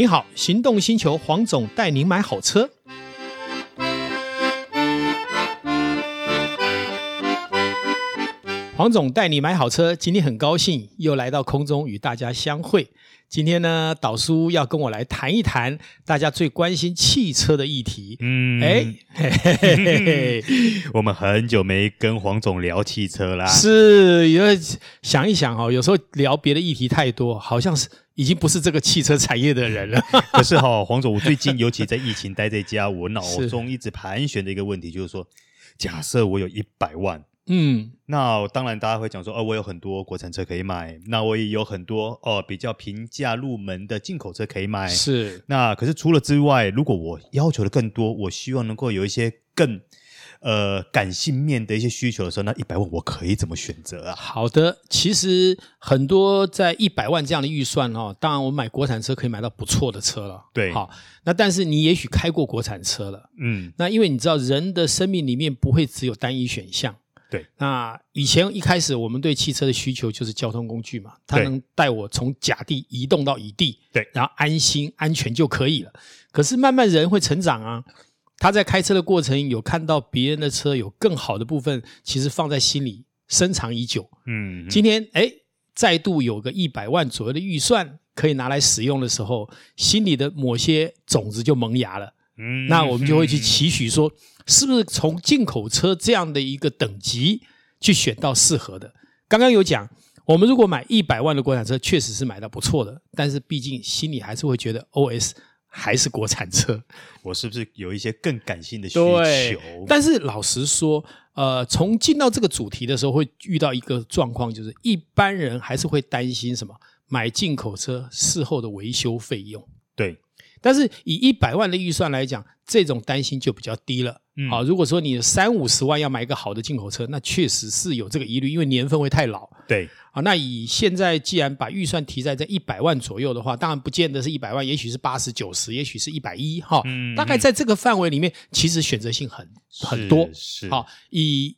你好，行动星球黄总带您买好车。黄总带你买好车，今天很高兴又来到空中与大家相会。今天呢，导叔要跟我来谈一谈大家最关心汽车的议题。嗯，哎，嘿嘿嘿嘿，我们很久没跟黄总聊汽车啦。是，因为想一想哦，有时候聊别的议题太多，好像是已经不是这个汽车产业的人了。可是哈、哦，黄总，我最近尤其在疫情待在家，我脑中一直盘旋的一个问题就是说，假设我有一百万。嗯，那当然，大家会讲说，哦，我有很多国产车可以买，那我也有很多哦比较平价入门的进口车可以买。是，那可是除了之外，如果我要求的更多，我希望能够有一些更呃感性面的一些需求的时候，那一百万我可以怎么选择啊？好的，其实很多在一百万这样的预算哦，当然我买国产车可以买到不错的车了。对，好，那但是你也许开过国产车了，嗯，那因为你知道人的生命里面不会只有单一选项。对，那以前一开始我们对汽车的需求就是交通工具嘛，它能带我从甲地移动到乙地，对，然后安心安全就可以了。可是慢慢人会成长啊，他在开车的过程有看到别人的车有更好的部分，其实放在心里深藏已久。嗯，今天哎，再度有个一百万左右的预算可以拿来使用的时候，心里的某些种子就萌芽了。嗯，那我们就会去期许说，是不是从进口车这样的一个等级去选到适合的？刚刚有讲，我们如果买一百万的国产车，确实是买到不错的，但是毕竟心里还是会觉得 OS 还是国产车。我是不是有一些更感性的需求？但是老实说，呃，从进到这个主题的时候，会遇到一个状况，就是一般人还是会担心什么？买进口车事后的维修费用。对。但是以一百万的预算来讲，这种担心就比较低了。嗯，好，如果说你三五十万要买一个好的进口车，那确实是有这个疑虑，因为年份会太老。对，啊，那以现在既然把预算提在这一百万左右的话，当然不见得是一百万，也许是八十九十，也许是一百一，哈，大概在这个范围里面，其实选择性很很多。是，好，以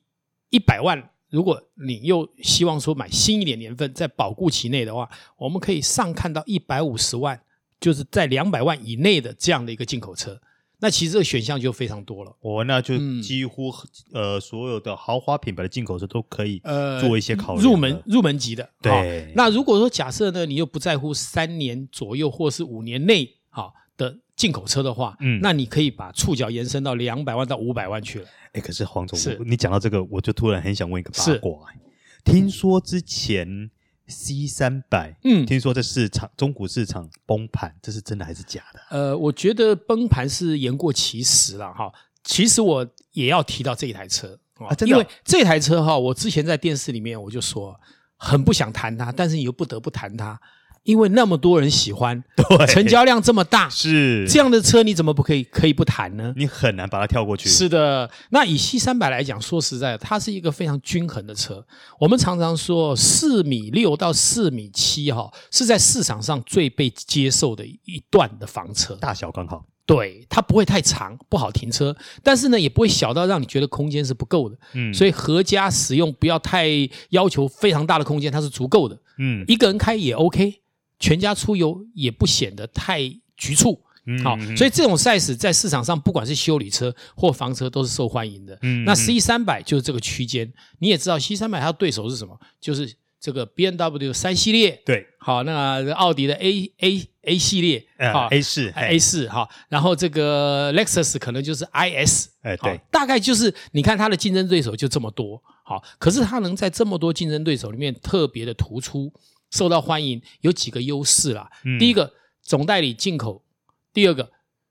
一百万，如果你又希望说买新一点年份，在保固期内的话，我们可以上看到一百五十万。就是在两百万以内的这样的一个进口车，那其实这个选项就非常多了。哦，那就几乎、嗯、呃所有的豪华品牌的进口车都可以呃做一些考虑、呃。入门入门级的，对。那如果说假设呢，你又不在乎三年左右或是五年内好的进口车的话，嗯，那你可以把触角延伸到两百万到五百万去了。哎，可是黄总，是你讲到这个，我就突然很想问一个八卦。听说之前。C 三百，嗯，听说这市场中股市场崩盘，这是真的还是假的？呃，我觉得崩盘是言过其实了哈。其实我也要提到这一台车啊，真的，因为这台车哈，我之前在电视里面我就说很不想谈它，但是你又不得不谈它。因为那么多人喜欢，对，成交量这么大，是这样的车，你怎么不可以可以不谈呢？你很难把它跳过去。是的，那以 C 三百来讲，说实在的，它是一个非常均衡的车。我们常常说四米六到四米七，哈，是在市场上最被接受的一段的房车，大小刚好。对，它不会太长，不好停车，但是呢，也不会小到让你觉得空间是不够的。嗯，所以合家使用不要太要求非常大的空间，它是足够的。嗯，一个人开也 OK。全家出游也不显得太局促，好、嗯，所以这种 size 在市场上，不管是修理车或房车都是受欢迎的。嗯，那 C 三百就是这个区间，你也知道 C 三百它的对手是什么？就是这个 BMW 三系列，对，好，那奥迪的 A A A 系列，好 A 四 A 四，好，然后这个 Lexus 可能就是 IS，哎，对，大概就是你看它的竞争对手就这么多，好，可是它能在这么多竞争对手里面特别的突出。受到欢迎有几个优势啦，嗯、第一个总代理进口，第二个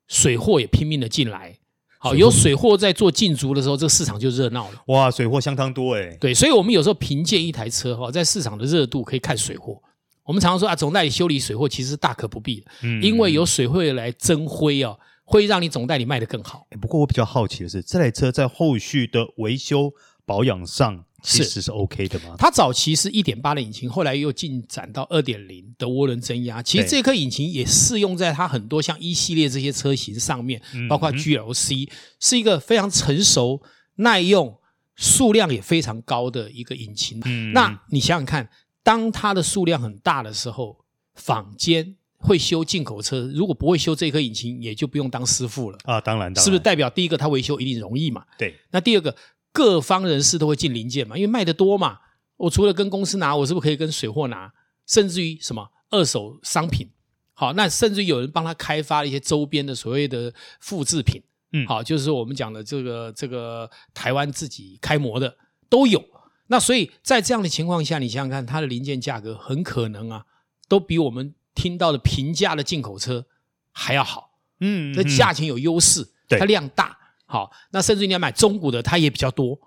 水货也拼命的进来，好，有水货在做进足的时候，这个市场就热闹了。哇，水货相当多诶。对，所以我们有时候凭借一台车哈，在市场的热度可以看水货。我们常常说啊，总代理修理水货其实大可不必的，嗯，因为有水货来增辉啊，会让你总代理卖得更好。不过我比较好奇的是，这台车在后续的维修保养上。其实是 OK 的吗？它早期是一点八的引擎，后来又进展到二点零的涡轮增压。其实这颗引擎也适用在它很多像一系列这些车型上面，包括 GLC，是一个非常成熟、耐用、数量也非常高的一个引擎。嗯那你想想看，当它的数量很大的时候，坊间会修进口车，如果不会修这颗引擎，也就不用当师傅了啊。当然，当然，是不是代表第一个他维修一定容易嘛？对。那第二个，各方人士都会进零件嘛，因为卖的多嘛。我除了跟公司拿，我是不是可以跟水货拿？甚至于什么二手商品？好，那甚至有人帮他开发了一些周边的所谓的复制品。嗯，好，就是我们讲的这个这个台湾自己开模的都有。那所以在这样的情况下，你想想看，它的零件价格很可能啊，都比我们听到的平价的进口车还要好。嗯，这价钱有优势，它量大。好，那甚至你要买中古的，它也比较多，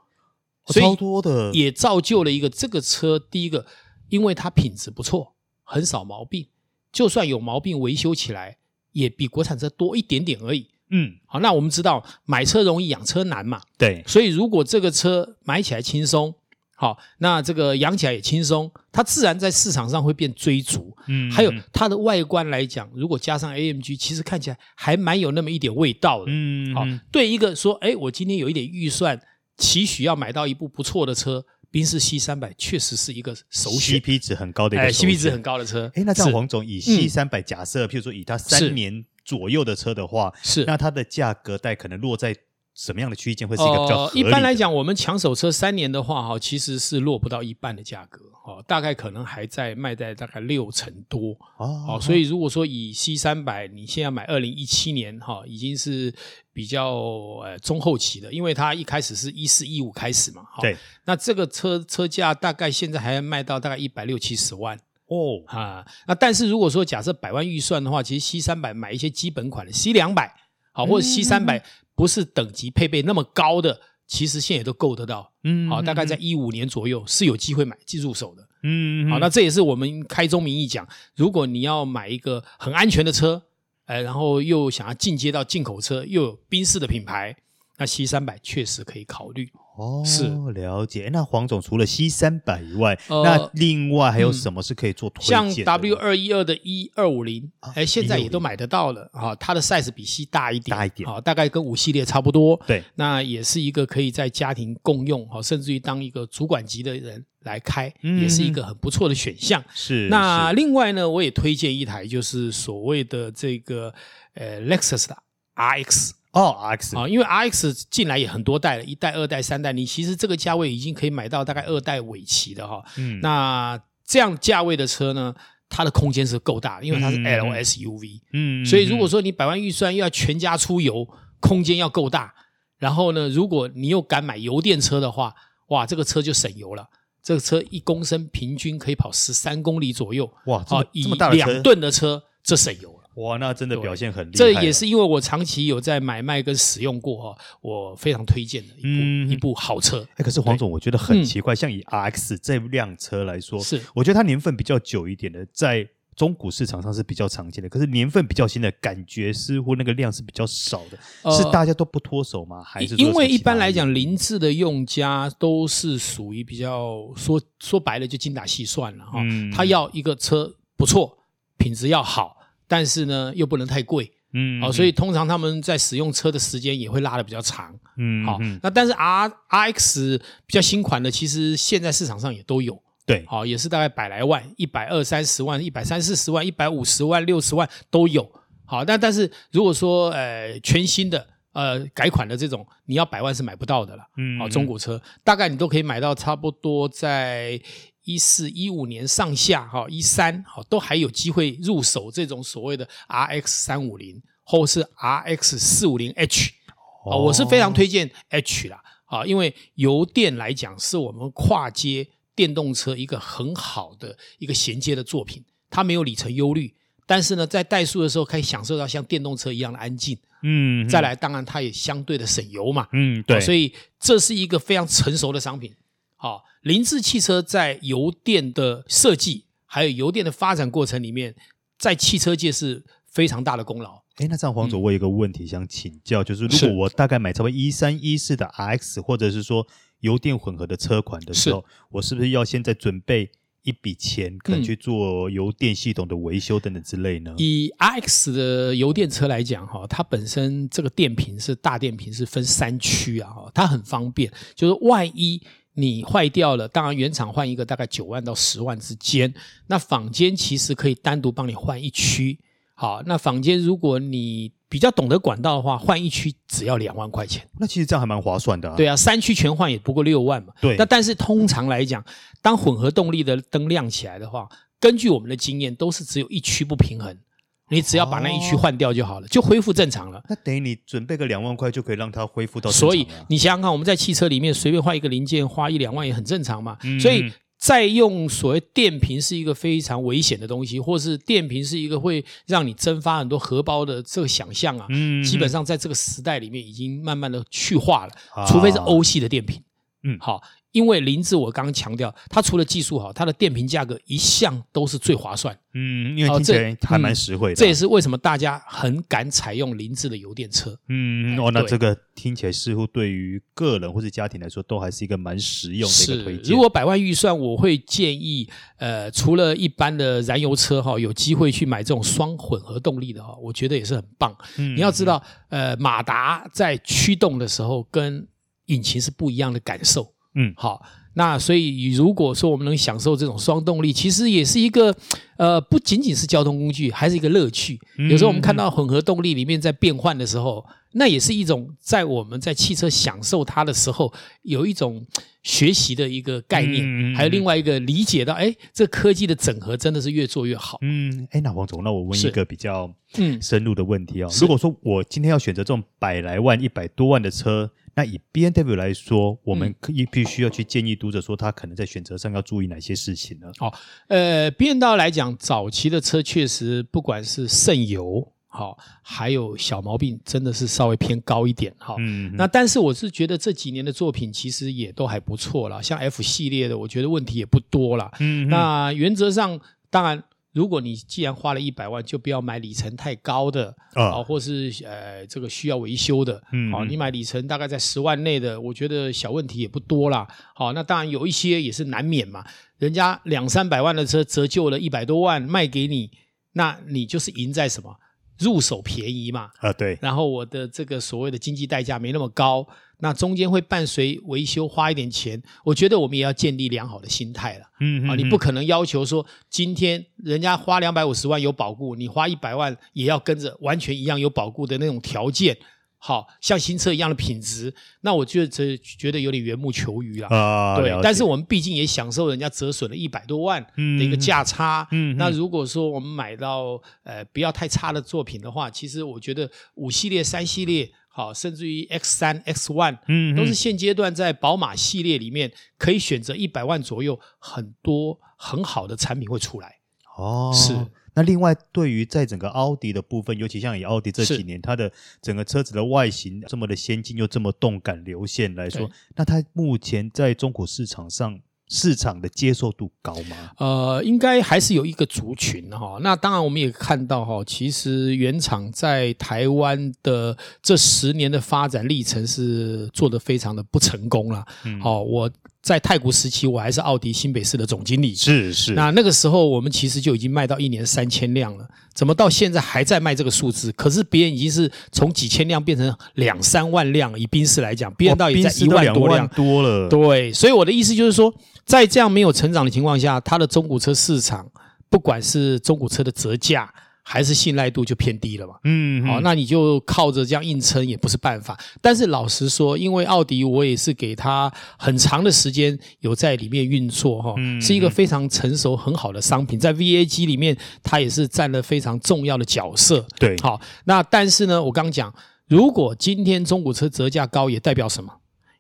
超多的，也造就了一个这个车。第一个，因为它品质不错，很少毛病，就算有毛病，维修起来也比国产车多一点点而已。嗯，好，那我们知道买车容易养车难嘛，对，所以如果这个车买起来轻松。好，那这个养起来也轻松，它自然在市场上会变追逐。嗯，还有它的外观来讲，如果加上 AMG，其实看起来还蛮有那么一点味道的。嗯，好，对一个说，哎，我今天有一点预算，期许要买到一部不错的车，宾士 C 三百确实是一个首选，CP 值很高的一个 CP 值很高的车。哎，那这样黄总以 C 三百假设，譬如说以它三年左右的车的话，是那它的价格带可能落在。什么样的区间会是一个比较一般来讲，我们抢手车三年的话，哈，其实是落不到一半的价格，哈，大概可能还在卖在大概六成多，哦，所以如果说以 C 三百，你现在买二零一七年，哈，已经是比较呃中后期的，因为它一开始是一四一五开始嘛，哈，对，那这个车车价大概现在还要卖到大概一百六七十万，哦，啊，那但是如果说假设百万预算的话，其实 C 三百买一些基本款的 C 两百，好，或者 C 三百。不是等级配备那么高的，其实现在也都够得到。嗯，好，大概在一五年左右是有机会买进入手的。嗯，好，那这也是我们开宗明义讲，如果你要买一个很安全的车，呃，然后又想要进阶到进口车，又有宾士的品牌，那 C 三百确实可以考虑。哦，是了解。那黄总除了 C 三百以外，呃，那另外还有什么是可以做推荐的？像 W 二一二的 E 二五零，哎，现在也都买得到了。哈，它的 size 比 C 大一点，大一点，好，大概跟五系列差不多。对，那也是一个可以在家庭共用，哈，甚至于当一个主管级的人来开，嗯，也是一个很不错的选项。是。那另外呢，我也推荐一台，就是所谓的这个呃 Lexus 的 RX。哦，RX 啊，因为 RX 进来也很多代了，一代、二代、三代，你其实这个价位已经可以买到大概二代尾期的哈。嗯，那这样价位的车呢，它的空间是够大的，因为它是 LSUV。嗯，所以如果说你百万预算又要全家出游，空间要够大，然后呢，如果你又敢买油电车的话，哇，这个车就省油了。这个车一公升平均可以跑十三公里左右。哇，这么这么大的车，以两吨的车，这省油。哇，那真的表现很厉害。这也是因为我长期有在买卖跟使用过哈，我非常推荐的一部、嗯、一部好车。哎，可是黄总，我觉得很奇怪，嗯、像以 RX 这辆车来说，是我觉得它年份比较久一点的，在中古市场上是比较常见的。可是年份比较新的，感觉似乎那个量是比较少的，呃、是大家都不脱手吗？还是因为一般来讲，凌志的用家都是属于比较说说白了就精打细算了哈。嗯、他要一个车不错，品质要好。但是呢，又不能太贵，嗯，好、哦，所以通常他们在使用车的时间也会拉的比较长，嗯，好、哦，那但是 R R X 比较新款的，其实现在市场上也都有，对，好、哦，也是大概百来万，一百二三十万，一百三四十万，一百五十万，六十万都有，好，但但是如果说呃全新的呃改款的这种，你要百万是买不到的了，嗯，好、哦，中古车大概你都可以买到差不多在。一四一五年上下哈，一三哈都还有机会入手这种所谓的 RX 三五零或是 RX 四五零 H，啊，我是非常推荐 H 啦，啊，因为油电来讲是我们跨接电动车一个很好的一个衔接的作品，它没有里程忧虑，但是呢，在怠速的时候可以享受到像电动车一样的安静，嗯，再来当然它也相对的省油嘛，嗯，对，所以这是一个非常成熟的商品。好，凌志汽车在油电的设计，还有油电的发展过程里面，在汽车界是非常大的功劳。哎，那这样黄总，我有一个问题想请教，嗯、就是如果我大概买差不多一三一四的 RX，或者是说油电混合的车款的时候，是我是不是要现在准备一笔钱，可能去做油电系统的维修等等之类呢？以 RX 的油电车来讲，哈，它本身这个电瓶是大电瓶，是分三区啊，哈，它很方便，就是万一。你坏掉了，当然原厂换一个大概九万到十万之间。那坊间其实可以单独帮你换一区，好，那坊间如果你比较懂得管道的话，换一区只要两万块钱。那其实这样还蛮划算的啊。对啊，三区全换也不过六万嘛。对。那但是通常来讲，当混合动力的灯亮起来的话，根据我们的经验，都是只有一区不平衡，你只要把那一区换掉就好了，哦、就恢复正常了。那等于你准备个两万块就可以让它恢复到正常。所以你想想看，我们在汽车里面随便换一个零件，花一两万也很正常嘛。嗯、所以。再用所谓电瓶是一个非常危险的东西，或是电瓶是一个会让你蒸发很多荷包的这个想象啊，嗯，基本上在这个时代里面已经慢慢的去化了，啊、除非是欧系的电瓶，嗯，好。因为林志，我刚刚强调，它除了技术好，它的电瓶价格一向都是最划算。嗯，因为听起来还蛮实惠的、啊嗯。这也是为什么大家很敢采用林志的油电车。嗯，哦，那这个听起来似乎对于个人或者家庭来说，都还是一个蛮实用的一个推荐。如果百万预算，我会建议，呃，除了一般的燃油车哈，有机会去买这种双混合动力的哈，我觉得也是很棒。嗯，你要知道，呃，马达在驱动的时候跟引擎是不一样的感受。嗯，好，那所以如果说我们能享受这种双动力，其实也是一个，呃，不仅仅是交通工具，还是一个乐趣。有时候我们看到混合动力里面在变换的时候，那也是一种在我们在汽车享受它的时候，有一种学习的一个概念，还有另外一个理解到，哎，这科技的整合真的是越做越好。嗯，哎，那黄总，那我问一个比较嗯深入的问题哦，如果说我今天要选择这种百来万、一百多万的车。那以 B N W 来说，我们可以必须要去建议读者说，他可能在选择上要注意哪些事情呢？好，呃，B N W 来讲，早期的车确实不管是渗油，好，还有小毛病，真的是稍微偏高一点，哈。嗯。那但是我是觉得这几年的作品其实也都还不错了，像 F 系列的，我觉得问题也不多了。嗯。那原则上，当然。如果你既然花了一百万，就不要买里程太高的啊，或是呃这个需要维修的。嗯，好，你买里程大概在十万内的，我觉得小问题也不多啦。好，那当然有一些也是难免嘛，人家两三百万的车折旧了一百多万卖给你，那你就是赢在什么？入手便宜嘛。啊，对。然后我的这个所谓的经济代价没那么高。那中间会伴随维修花一点钱，我觉得我们也要建立良好的心态了。嗯，嗯啊，你不可能要求说今天人家花两百五十万有保固，你花一百万也要跟着完全一样有保固的那种条件，好像新车一样的品质。那我觉得这觉得有点缘木求鱼了。啊，对。但是我们毕竟也享受人家折损了一百多万的一个价差。嗯，嗯，那如果说我们买到呃不要太差的作品的话，其实我觉得五系列、三系列。好，甚至于 X 三、X One，嗯，都是现阶段在宝马系列里面可以选择一百万左右很多很好的产品会出来。哦，是。那另外，对于在整个奥迪的部分，尤其像以奥迪这几年它的整个车子的外形这么的先进又这么动感流线来说，那它目前在中国市场上。市场的接受度高吗？呃，应该还是有一个族群哈。那当然，我们也看到哈，其实原厂在台湾的这十年的发展历程是做得非常的不成功了。嗯，好，我在太古时期，我还是奥迪新北市的总经理。是是。那那个时候，我们其实就已经卖到一年三千辆了。怎么到现在还在卖这个数字？可是别人已经是从几千辆变成两三万辆。以宾士来讲，别人到已经在一万多辆多了。对，所以我的意思就是说。在这样没有成长的情况下，它的中古车市场，不管是中古车的折价还是信赖度就偏低了嘛。嗯，好，那你就靠着这样硬撑也不是办法。但是老实说，因为奥迪我也是给他很长的时间有在里面运作哈，是一个非常成熟很好的商品，在 VAG 里面它也是占了非常重要的角色。对，好，那但是呢，我刚讲，如果今天中古车折价高，也代表什么？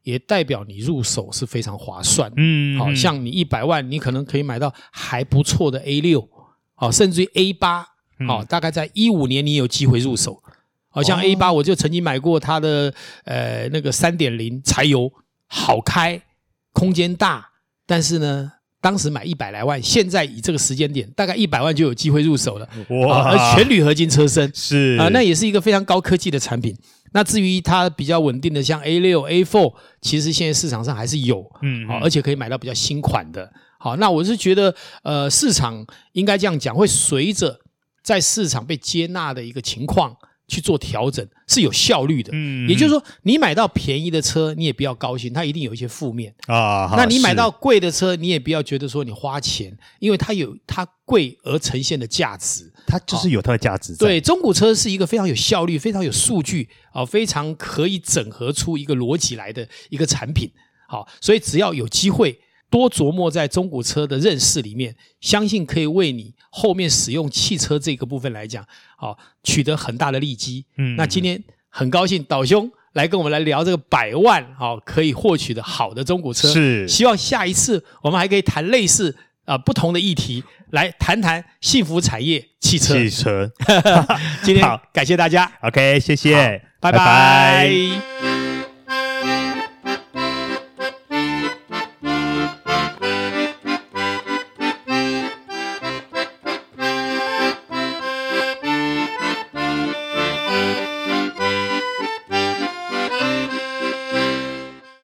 也代表你入手是非常划算，嗯，好像你一百万，你可能可以买到还不错的 A 六，好，甚至于 A 八，好，大概在一五年你有机会入手，好像 A 八我就曾经买过它的呃那个三点零柴油，好开，空间大，但是呢，当时买一百来万，现在以这个时间点，大概一百万就有机会入手了，哇，而全铝合金车身。是。啊，那也是一个非常高科技的产品。那至于它比较稳定的，像 A 六、A four，其实现在市场上还是有，嗯，好，而且可以买到比较新款的。好，那我是觉得，呃，市场应该这样讲，会随着在市场被接纳的一个情况，去做调整是有效率的，嗯，也就是说，你买到便宜的车，你也不要高兴，它一定有一些负面啊。那你买到贵的车，你也不要觉得说你花钱，因为它有它贵而呈现的价值，它就是有它的价值。对，中古车是一个非常有效率、非常有数据啊，非常可以整合出一个逻辑来的一个产品。好，所以只要有机会。多琢磨在中古车的认识里面，相信可以为你后面使用汽车这个部分来讲，好取得很大的利基。嗯，那今天很高兴导兄来跟我们来聊这个百万好可以获取的好的中古车。是，希望下一次我们还可以谈类似啊、呃、不同的议题，来谈谈幸福产业汽车。汽车，今天好，感谢大家。OK，谢谢，拜拜。拜拜。